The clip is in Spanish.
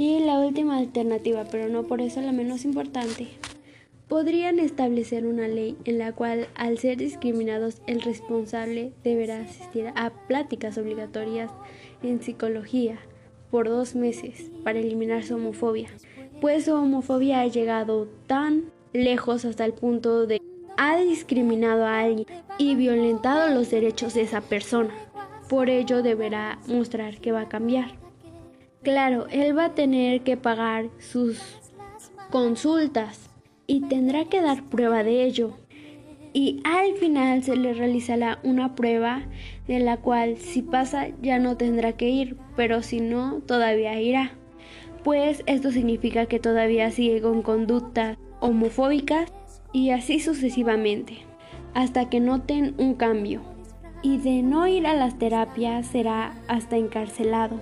Y la última alternativa, pero no por eso la menos importante, podrían establecer una ley en la cual al ser discriminados el responsable deberá asistir a pláticas obligatorias en psicología por dos meses para eliminar su homofobia, pues su homofobia ha llegado tan lejos hasta el punto de ha discriminado a alguien y violentado los derechos de esa persona. Por ello deberá mostrar que va a cambiar. Claro, él va a tener que pagar sus consultas y tendrá que dar prueba de ello. Y al final se le realizará una prueba de la cual si pasa ya no tendrá que ir, pero si no todavía irá. Pues esto significa que todavía sigue con conductas homofóbicas y así sucesivamente, hasta que noten un cambio. Y de no ir a las terapias será hasta encarcelado.